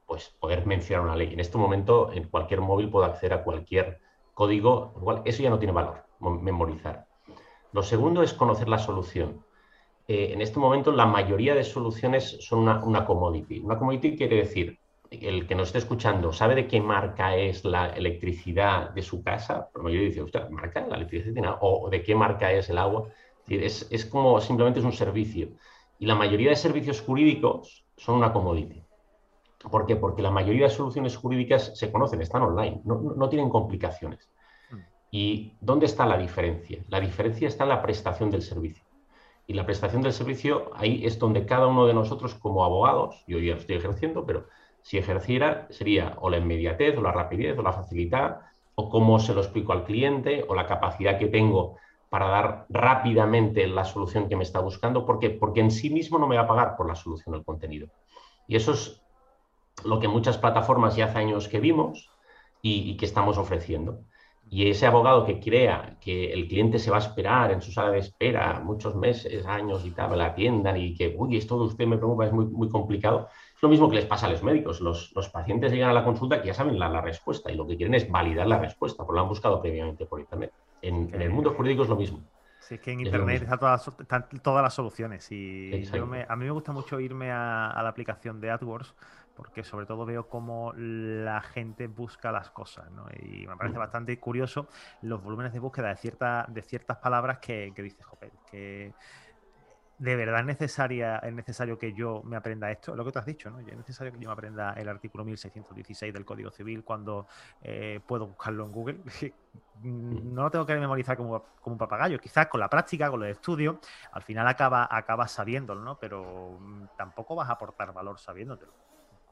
pues poder mencionar una ley. En este momento, en cualquier móvil puedo acceder a cualquier código, igual eso ya no tiene valor, memorizar. Lo segundo es conocer la solución. Eh, en este momento, la mayoría de soluciones son una, commodity. Una commodity quiere decir, el que nos esté escuchando sabe de qué marca es la electricidad de su casa, la mayoría dice, usted, ¿marca la electricidad? O de qué marca es el agua. Es, es como simplemente es un servicio. Y la mayoría de servicios jurídicos son una commodity. ¿Por qué? Porque la mayoría de soluciones jurídicas se conocen, están online, no, tienen complicaciones. Mm. ¿Y dónde está la diferencia? La diferencia está en la prestación del servicio. Y la prestación del servicio, ahí es donde cada uno de nosotros como abogados, yo ya estoy ejerciendo, pero si ejerciera, sería o la inmediatez, o la rapidez, o la facilidad, o cómo se lo explico al cliente, o la capacidad que tengo para dar rápidamente la solución que me está buscando, porque, porque en sí mismo no me va a pagar por la solución del contenido. Y eso es lo que muchas plataformas ya hace años que vimos y, que estamos ofreciendo. Y ese abogado que crea que el cliente se va a esperar en su sala de espera muchos meses, años y tal, la atiendan y que, uy, esto de usted me preocupa, es muy, muy complicado, es lo mismo que les pasa a los médicos. Los, pacientes llegan a la consulta que ya saben la, respuesta y lo que quieren es validar la respuesta, porque lo han buscado previamente por Internet. En, el mundo jurídico es lo mismo. Sí, es que en Internet están todas, las soluciones y a mí me gusta mucho irme a, a la aplicación de AdWords porque sobre todo veo cómo la gente busca las cosas, ¿no? Y me parece bastante curioso los volúmenes de búsqueda de, cierta, de ciertas palabras que, que dices, joder, que de verdad es, necesaria, es necesario que yo me aprenda esto, lo que tú has dicho, ¿no? Es necesario que yo me aprenda el artículo 1616 del Código Civil cuando eh, puedo buscarlo en Google. [laughs] no lo tengo que memorizar como, como, un papagayo, quizás con la práctica, con los estudios, al final acaba, acabas sabiéndolo, ¿no? Pero mm, tampoco vas a aportar valor sabiéndotelo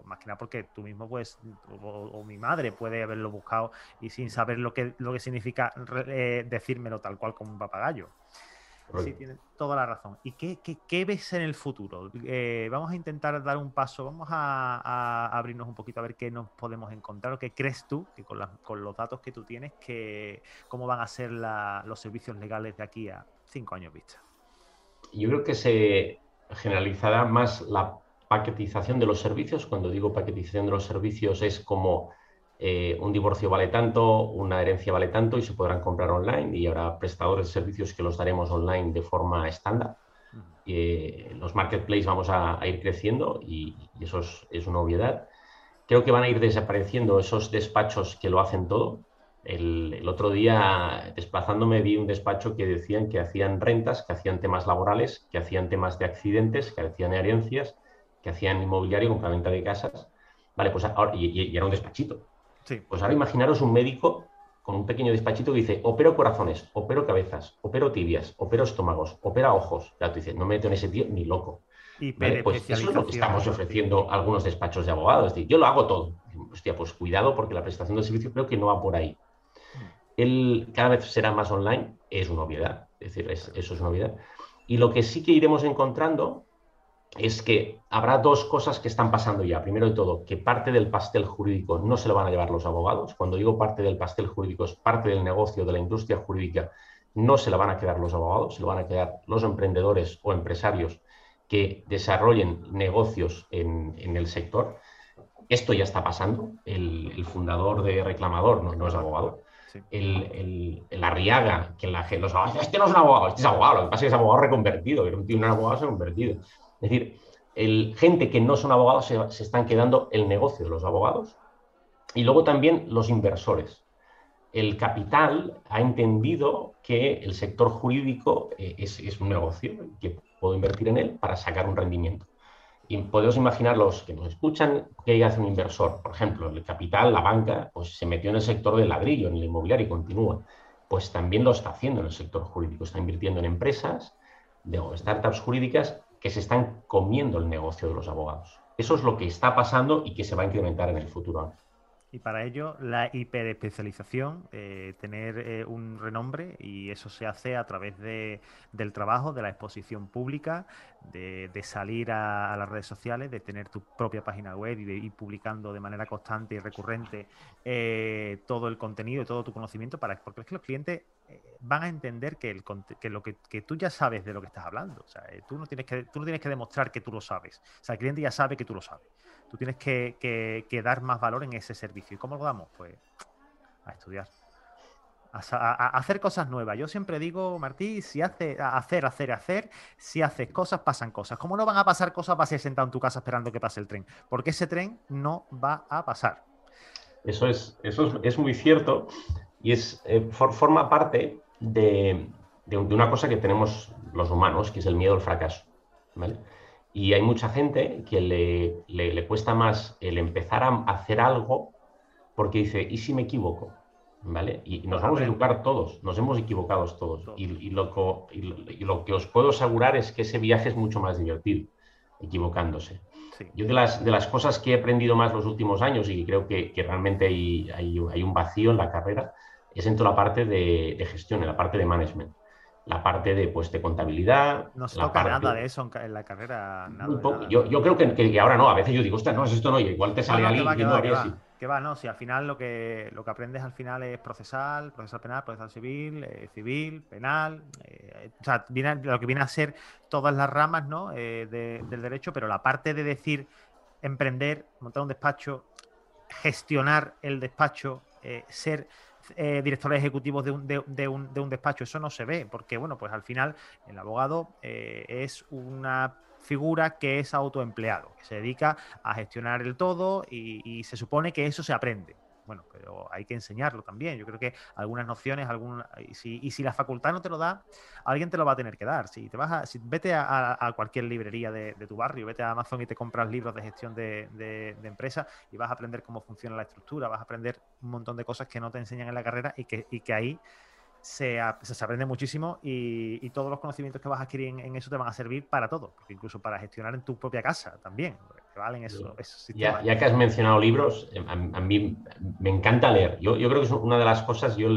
más que nada porque tú mismo pues o, mi madre puede haberlo buscado y sin saber lo que, lo que significa eh, decírmelo tal cual como un papagayo. Sí, tienes toda la razón. ¿Y qué, qué, ves en el futuro? Eh, vamos a intentar dar un paso, vamos a, abrirnos un poquito a ver qué nos podemos encontrar o qué crees tú, que con, con los datos que tú tienes, que, cómo van a ser los servicios legales de aquí a cinco años vista. Yo creo que se generalizará más la paquetización de los servicios. Cuando digo paquetización de los servicios es como eh, un divorcio vale tanto, una herencia vale tanto y se podrán comprar online y habrá prestadores de servicios que los daremos online de forma estándar. Eh, los marketplaces vamos a, ir creciendo y, eso es, una obviedad. Creo que van a ir desapareciendo esos despachos que lo hacen todo. El, el, otro día, desplazándome, vi un despacho que decían que hacían rentas, que hacían temas laborales, que hacían temas de accidentes, que hacían herencias que hacían inmobiliario, compraventa de casas. Vale, pues ahora, y, era un despachito. Sí. Pues ahora imaginaros un médico con un pequeño despachito que dice, opero corazones, opero cabezas, opero tibias, opero estómagos, opera ojos. Claro, tú dices, no me meto en ese tío ni loco. pues eso es lo que estamos ofreciendo algunos despachos de abogados. Es decir, yo lo hago todo. Hostia, pues cuidado porque la prestación del servicio creo que no va por ahí. El, cada vez será más online, es una obviedad. Es decir, eso es una obviedad. Y lo que sí que iremos encontrando es que habrá dos cosas que están pasando ya. Primero de todo, que parte del pastel jurídico no se lo van a llevar los abogados. Cuando digo parte del pastel jurídico, es parte del negocio, de la industria jurídica, no se la van a quedar los abogados, se lo van a quedar los emprendedores o empresarios que desarrollen negocios en, el sector. Esto ya está pasando. El, fundador de Reclamador no, es abogado. El, el, Arriaga, que la, los abogados, este no es un abogado, este es abogado, lo que pasa es que es abogado reconvertido, que un tío un abogado se ha convertido. Es decir, el, gente que no son abogados se, están quedando el negocio de los abogados y luego también los inversores. El capital ha entendido que el sector jurídico eh, es, un negocio que puedo invertir en él para sacar un rendimiento. Y podemos imaginar los que nos escuchan que hace un inversor. Por ejemplo, el capital, la banca, pues se metió en el sector del ladrillo, en el inmobiliario y continúa. Pues también lo está haciendo en el sector jurídico. Está invirtiendo en empresas, de startups jurídicas que se están comiendo el negocio de los abogados. Eso es lo que está pasando y que se va a incrementar en el futuro. Y para ello, la hiperespecialización, eh, tener eh, un renombre, y eso se hace a través de, del trabajo, de la exposición pública, de, salir a, las redes sociales, de tener tu propia página web y de ir publicando de manera constante y recurrente eh, todo el contenido y todo tu conocimiento, para, porque es que los clientes van a entender que, el, que lo que, que, tú ya sabes de lo que estás hablando. O sea, tú no, tienes que, tú no tienes que demostrar que tú lo sabes. O sea, el cliente ya sabe que tú lo sabes. Tú tienes que, dar más valor en ese servicio. ¿Y cómo lo damos? Pues a estudiar. A, hacer cosas nuevas. Yo siempre digo, Martí, si hace, hacer, hacer, hacer, si haces cosas, pasan cosas. ¿Cómo no van a pasar cosas? Vas a ir sentado en tu casa esperando que pase el tren. Porque ese tren no va a pasar. Eso es, eso es, muy cierto y es, eh, forma parte de, de, una cosa que tenemos los humanos, que es el miedo al fracaso. ¿vale? Y hay mucha gente que le, le, cuesta más el empezar a hacer algo porque dice, ¿y si me equivoco? ¿Vale? Y, nos vamos a educar todos, nos hemos equivocado todos. Y, lo, y, lo, que os puedo asegurar es que ese viaje es mucho más divertido, equivocándose. Yo de las, de las cosas que he aprendido más los últimos años y creo que, que realmente hay, hay, hay, un vacío en la carrera es en toda la parte de, de gestión, en la parte de management la parte de, pues, de contabilidad. No se toca nada de eso en la carrera. Yo, yo, creo que, que, ahora no, a veces yo digo, ostras, no, esto no, igual te sale alguien que, va, que no, si al final lo que, lo que aprendes al final es procesal, procesal penal, procesal civil, eh, civil, penal, eh, o sea, viene, lo que viene a ser todas las ramas ¿no? Eh, del derecho, pero la parte de decir emprender, montar un despacho, gestionar el despacho, ser eh, directores ejecutivos de un, de, un, de un, despacho. Eso no se ve, porque, bueno, pues al final el abogado eh, es una figura que es autoempleado, que se dedica a gestionar el todo y se supone que eso se aprende. Bueno, pero hay que enseñarlo también. Yo creo que algunas nociones, algún, y, si, y si la facultad no te lo da, alguien te lo va a tener que dar. Si te vas a, si, vete a, cualquier librería de, tu barrio, vete a Amazon y te compras libros de gestión de, de, de empresa y vas a aprender cómo funciona la estructura, vas a aprender un montón de cosas que no te enseñan en la carrera y que, y que ahí se, aprende muchísimo y, todos los conocimientos que vas a adquirir en, eso te van a servir para todo, incluso para gestionar en tu propia casa también, eso, ya, ya, que has mencionado libros, eh, a, mí me encanta leer. Yo, yo, creo que es una de las cosas, yo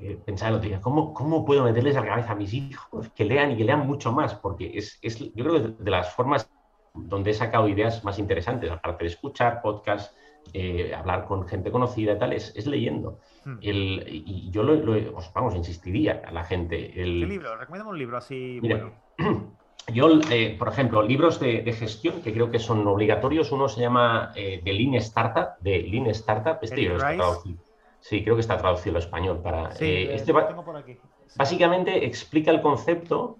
eh, pensaba el otro día, ¿cómo, ¿cómo puedo meterles a la cabeza a mis hijos que lean y que lean mucho más? Porque es, es yo creo que de, de las formas donde he sacado ideas más interesantes, aparte de escuchar podcasts, eh, hablar con gente conocida y tal, es, leyendo. Hmm. El, y yo lo, os, vamos, insistiría a la gente. El... ¿Qué libro? Recomiéndame un libro así bueno. [clears throat] Yo, eh, por ejemplo, libros de, gestión que creo que son obligatorios. Uno se llama eh, The Lean Startup, de Lean Startup. Este libro está traducido. Sí, creo que está traducido al español. Para, este tengo por aquí. Básicamente explica el concepto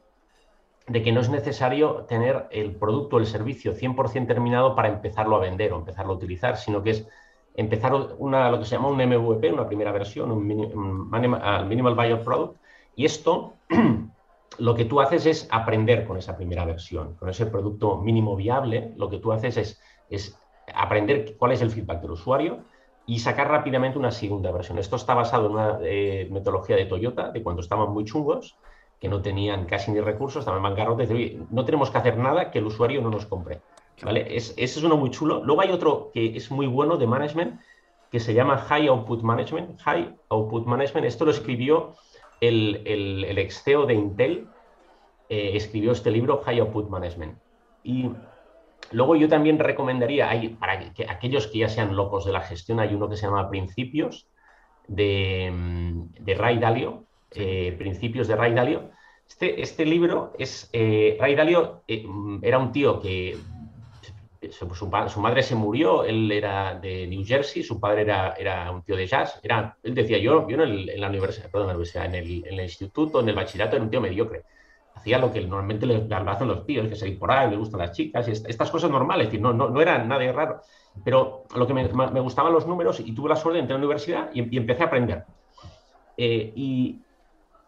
de que no es necesario tener el producto o el servicio 100% terminado para empezarlo a vender o empezarlo a utilizar, sino que es empezar una, lo que se llama un MVP, una primera versión, un, Minimal Buyer Product, y esto [clears throat] lo que tú haces es aprender con esa primera versión, con ese producto mínimo viable, lo que tú haces es, es aprender cuál es el feedback del usuario y sacar rápidamente una segunda versión. Esto está basado en una eh, metodología de Toyota, de cuando estaban muy chungos, que no tenían casi ni recursos, estaban en bancarrota, y no tenemos que hacer nada que el usuario no nos compre. ¿vale? Es, ese es uno muy chulo. Luego hay otro que es muy bueno de management, que se llama High Output Management. High Output Management, esto lo escribió el, el, el ex CEO de Intel, eh, escribió este libro, High Output Management. Y luego yo también recomendaría, hay, para que, aquellos que ya sean locos de la gestión, hay uno que se llama Principios, de, de Ray Dalio, eh, Principios de Ray Dalio. Este, este libro es. Eh, Ray Dalio eh, era un tío que. Su, madre se murió, él era de New Jersey, su padre era, era un tío de jazz. Era, él decía: Yo, yo en, la universidad, perdón, en, la universidad en, el, en el instituto, en el bachillerato, era un tío mediocre hacía lo que normalmente le, hacen los tíos, que se por ahí, le gustan las chicas, estas cosas normales, no, no, no era nada raro. Pero lo que me, gustaban los números y tuve la suerte de entrar a la universidad y, empecé a aprender. y,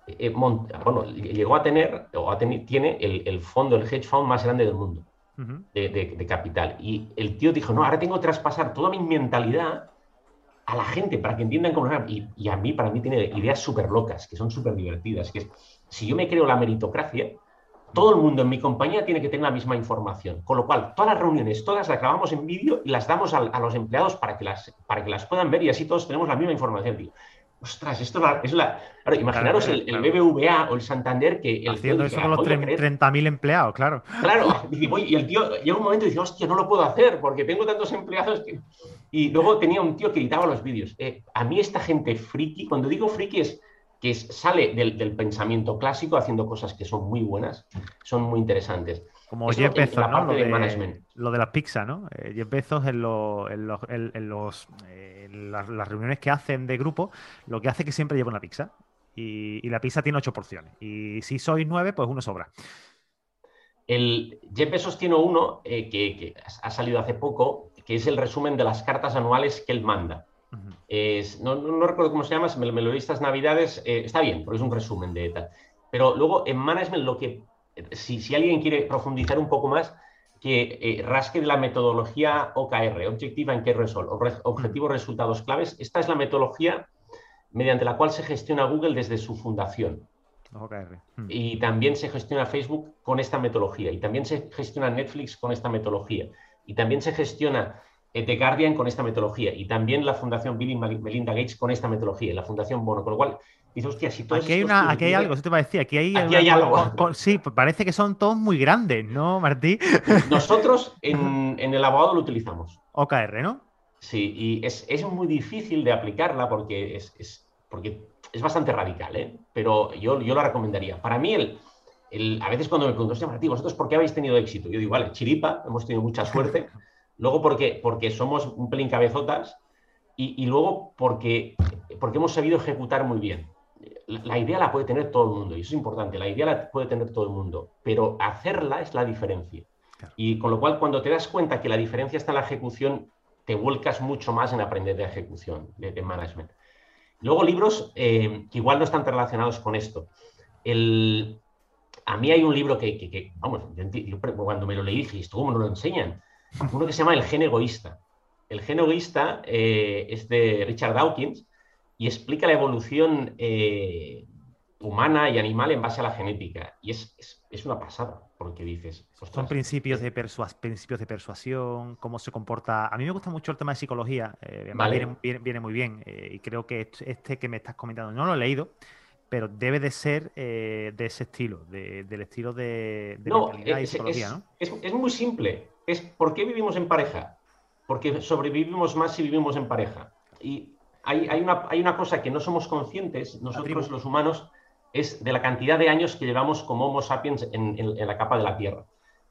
eh, bueno, llegó a tener, o a tener, tiene el, fondo, el hedge fund más grande del mundo de, capital. Y el tío dijo, no, ahora tengo que traspasar toda mi mentalidad a la gente para que entiendan cómo... Y, y a mí, para mí, tiene ideas súper locas, que son súper divertidas. Que si yo me creo la meritocracia, todo el mundo en mi compañía tiene que tener la misma información. Con lo cual, todas las reuniones, todas las grabamos en vídeo y las damos a, los empleados para que las, para que las puedan ver y así todos tenemos la misma información. Tío ostras, esto es la... imaginaros el, BBVA o el Santander que... El Haciendo eso con los 30.000 empleados, claro. Claro, [laughs] y el tío llega un momento y dice, hostia, no lo puedo hacer porque tengo tantos empleados Y luego tenía un tío que editaba los vídeos. Eh, a mí esta gente friki, cuando digo friki es que sale del, pensamiento clásico haciendo cosas que son muy buenas, son muy interesantes. Como Jeff Bezos, ¿no? Lo de, lo de, la pizza, ¿no? Eh, Jeff Bezos en, los, en, los, eh, las, reuniones que hacen de grupo, lo que hace es que siempre lleva una pizza. Y, la pizza tiene ocho porciones. Y si sois nueve, pues uno sobra. El Jeff Bezos tiene uno eh, que, ha salido hace poco, que es el resumen de las cartas anuales que él manda. es, no, no, recuerdo cómo se llama, me, me lo estas navidades, está bien, porque es un resumen de tal. Pero luego en management lo que si, si alguien quiere profundizar un poco más, que eh, rasque de la metodología OKR, Objective and Key Result, Objetivos Resultados Claves. Esta es la metodología mediante la cual se gestiona Google desde su fundación. OKR. Hmm. Y también se gestiona Facebook con esta metodología. Y también se gestiona Netflix con esta metodología. Y también se gestiona eh, The Guardian con esta metodología. Y también la Fundación Bill y Melinda Gates con esta metodología. Y la Fundación Bono. Con lo cual, aquí hay, una, aquí hay algo, eso te va a decir, aquí hay, algo. sí, parece que son todos muy grandes, ¿no, Martí? [laughs] Nosotros en, el abogado lo utilizamos. OKR, ¿no? Sí, y es, muy difícil de aplicarla porque es, porque es bastante radical, ¿eh? Pero yo, yo lo recomendaría. Para mí, el, el, a veces cuando me preguntan, Martí, ¿vosotros por qué habéis tenido éxito? Yo digo, vale, chiripa, hemos tenido mucha suerte. [laughs] Luego porque, porque somos un pelín cabezotas y, y luego porque, porque hemos sabido ejecutar muy bien la idea la puede tener todo el mundo, y eso es importante, la idea la puede tener todo el mundo, pero hacerla es la diferencia. Y con lo cual, cuando te das cuenta que la diferencia está en la ejecución, te vuelcas mucho más en aprender de ejecución, de, management. Luego, libros eh, que igual no están relacionados con esto. El, a mí hay un libro que, vamos, cuando me lo leí dije, ¿esto cómo no lo enseñan? [laughs] Uno que se llama El gen egoísta. El gen egoísta eh, es de Richard Dawkins y explica la evolución eh, humana y animal en base a la genética. Y es, una pasada, porque dices... Son principios de, principios de persuasión, cómo se comporta... A mí me gusta mucho el tema de psicología, eh, viene, muy bien, eh, y creo que este que me estás comentando, no lo he leído, pero debe de ser de ese estilo, del estilo de, mentalidad y psicología, ¿no? Es, muy simple. Es ¿por qué vivimos en pareja? Porque sobrevivimos más si vivimos en pareja. Y hay, una, cosa que no somos conscientes, nosotros los humanos, es de la cantidad de años que llevamos como Homo sapiens en, la capa de la Tierra.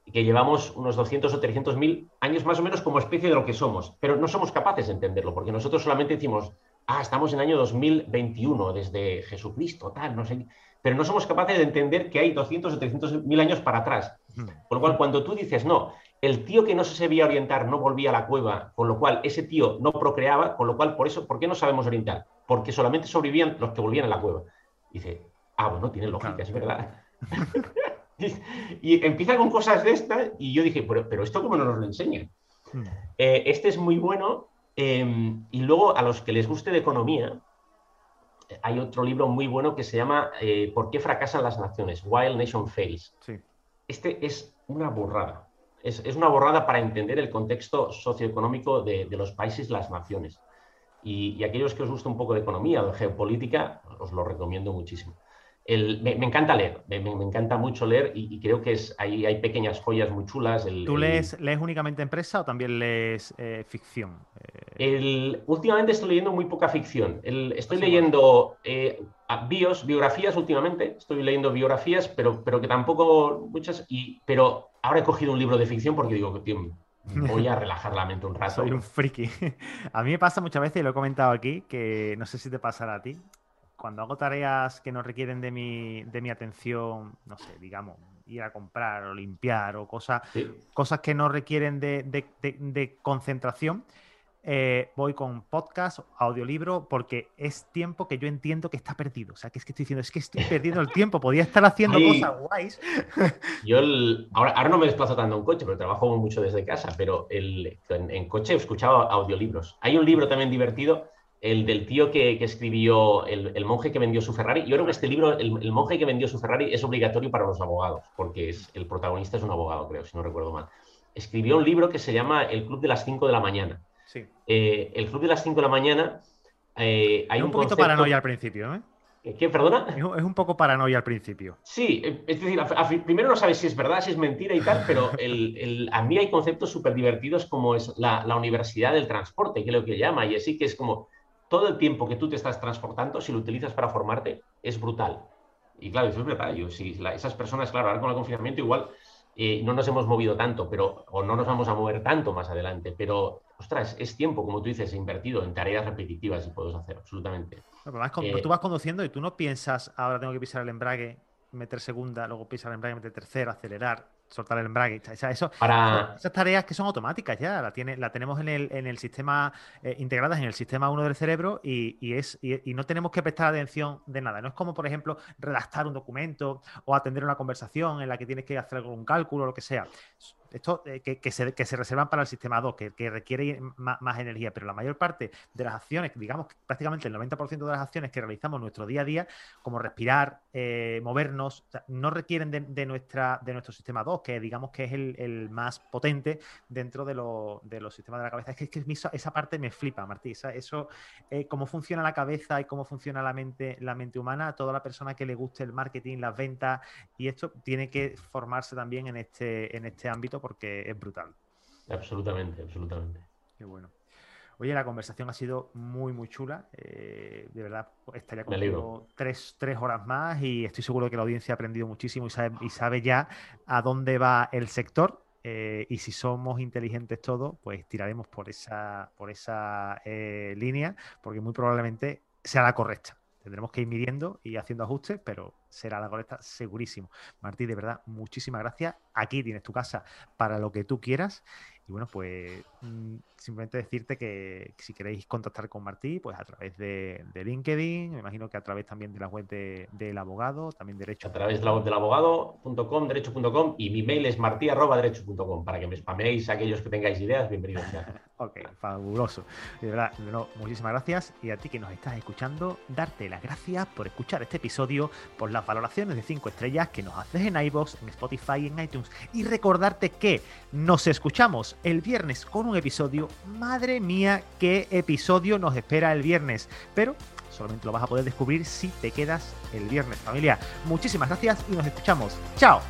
Y que llevamos unos 200 o 300 mil años más o menos como especie de lo que somos. Pero no somos capaces de entenderlo, porque nosotros solamente decimos, ah, estamos en el año 2021, desde Jesucristo, tal, no sé. Pero no somos capaces de entender que hay 200 o 300 mil años para atrás. Con lo cual, cuando tú dices, no, el tío que no se sabía orientar no volvía a la cueva, con lo cual ese tío no procreaba, con lo cual, por eso, ¿por qué no sabemos orientar? Porque solamente sobrevivían los que volvían a la cueva. dice, ah, bueno, tiene lógica, es verdad. [laughs] y, empieza con cosas de estas y yo dije, pero, esto cómo no nos lo enseñan. Hmm. Eh, este es muy bueno em, y luego a los que les guste de economía, hay otro libro muy bueno que se llama eh, ¿Por qué fracasan las naciones? Wild Nation Fails. Este es una burrada es, una borrada para entender el contexto socioeconómico de, los países, las naciones. Y, aquellos que os gusta un poco de economía o de geopolítica, os lo recomiendo muchísimo. me, encanta leer, me, encanta mucho leer y, creo que es, hay, hay, pequeñas joyas muy chulas. ¿Tú lees, lees únicamente empresa o también lees eh, ficción? Eh, últimamente estoy leyendo muy poca ficción. estoy leyendo eh, bios, biografías últimamente, estoy leyendo biografías, pero, pero que tampoco muchas, y, pero ahora he cogido un libro de ficción porque digo, tío, voy a [laughs] relajar la mente un rato. Soy un friki. [laughs] A mí me pasa muchas veces, y lo he comentado aquí, que no sé si te pasará a ti, cuando hago tareas que no requieren de mi, de mi atención, no sé, digamos, ir a comprar o limpiar o cosas, cosas que no requieren de, de concentración, eh, voy con podcast, audiolibro, porque es tiempo que yo entiendo que está perdido. O sea, que es que estoy diciendo, es que estoy perdiendo el tiempo, podía estar haciendo cosas guays. [laughs] yo ahora, ahora, no me desplazo tanto en coche, pero trabajo mucho desde casa, pero el, en, coche he escuchado audiolibros. Hay un libro también divertido, el del tío que, escribió, el, monje que vendió su Ferrari. Yo creo que este libro, el, monje que vendió su Ferrari, es obligatorio para los abogados, porque es, el protagonista es un abogado, creo, si no recuerdo mal. Escribió un libro que se llama El Club de las 5 de la mañana eh, el club de las 5 de la mañana. Eh, hay un, un poquito paranoia al principio, ¿eh? ¿Qué, perdona? Es un poco paranoia al principio. Sí, es decir, primero no sabes si es verdad, si es mentira y tal, pero [laughs] a mí hay conceptos súper divertidos como es la, universidad del transporte, que es lo que llama, y así que es como todo el tiempo que tú te estás transportando, si lo utilizas para formarte, es brutal. Y claro, eso es verdad. Yo, si esas personas, claro, ahora con el confinamiento igual eh, no nos hemos movido tanto, pero, o no nos vamos a mover tanto más adelante, pero, ostras, es tiempo, como tú dices, invertido en tareas repetitivas y puedes hacer, absolutamente. Eh, tú vas conduciendo y tú no piensas, ahora tengo que pisar el embrague, meter segunda, luego pisar el embrague, meter tercera, acelerar. Soltar el embrague. eso, Para... Esas tareas que son automáticas ya, la, tiene, la tenemos en el, en el sistema, eh, integradas en el sistema 1 del cerebro y, es, y, no tenemos que prestar atención de nada. No es como, por ejemplo, redactar un documento o atender una conversación en la que tienes que hacer algún cálculo o lo que sea. Esto eh, que, se, que, se, reservan para el sistema 2, que, requiere más, energía, pero la mayor parte de las acciones, digamos prácticamente el 90% de las acciones que realizamos en nuestro día a día, como respirar, eh, movernos, no requieren de, nuestra, de nuestro sistema 2, que digamos que es el, más potente dentro de, los sistemas de la cabeza. Es que, esa parte me flipa, Martí. eso, eh, cómo funciona la cabeza y cómo funciona la mente, la mente humana, toda la persona que le guste el marketing, las ventas, y esto tiene que formarse también en este, en este ámbito porque es brutal. Absolutamente, absolutamente. Qué bueno. Oye, la conversación ha sido muy, muy chula. Eh, de verdad, estaría contigo tres, tres, horas más y estoy seguro que la audiencia ha aprendido muchísimo y sabe, y sabe ya a dónde va el sector. Eh, y si somos inteligentes todos, pues tiraremos por esa, por esa eh, línea, porque muy probablemente sea la correcta. Tendremos que ir midiendo y haciendo ajustes, pero será la correcta segurísimo. Martí, de verdad, muchísimas gracias. Aquí tienes tu casa para lo que tú quieras. Y bueno, pues mm, simplemente decirte que si queréis contactar con Martí, pues a través de, LinkedIn, me imagino que a través también de la web del abogado, también derecho. A través de la web del abogado.com, derecho.com y mi mail es martí.derecho.com para que me spaméis aquellos que tengáis ideas, bienvenidos. [laughs] ok, fabuloso. De verdad, muchísimas gracias y a ti que nos estás escuchando, darte las gracias por escuchar este episodio, por las valoraciones de 5 estrellas que nos haces en iVoox, en Spotify y en iTunes y recordarte que nos escuchamos el viernes con un episodio. Madre mía, qué episodio nos espera el viernes. Pero solamente lo vas a poder descubrir si te quedas el viernes, familia. Muchísimas gracias y nos escuchamos. ¡Chao!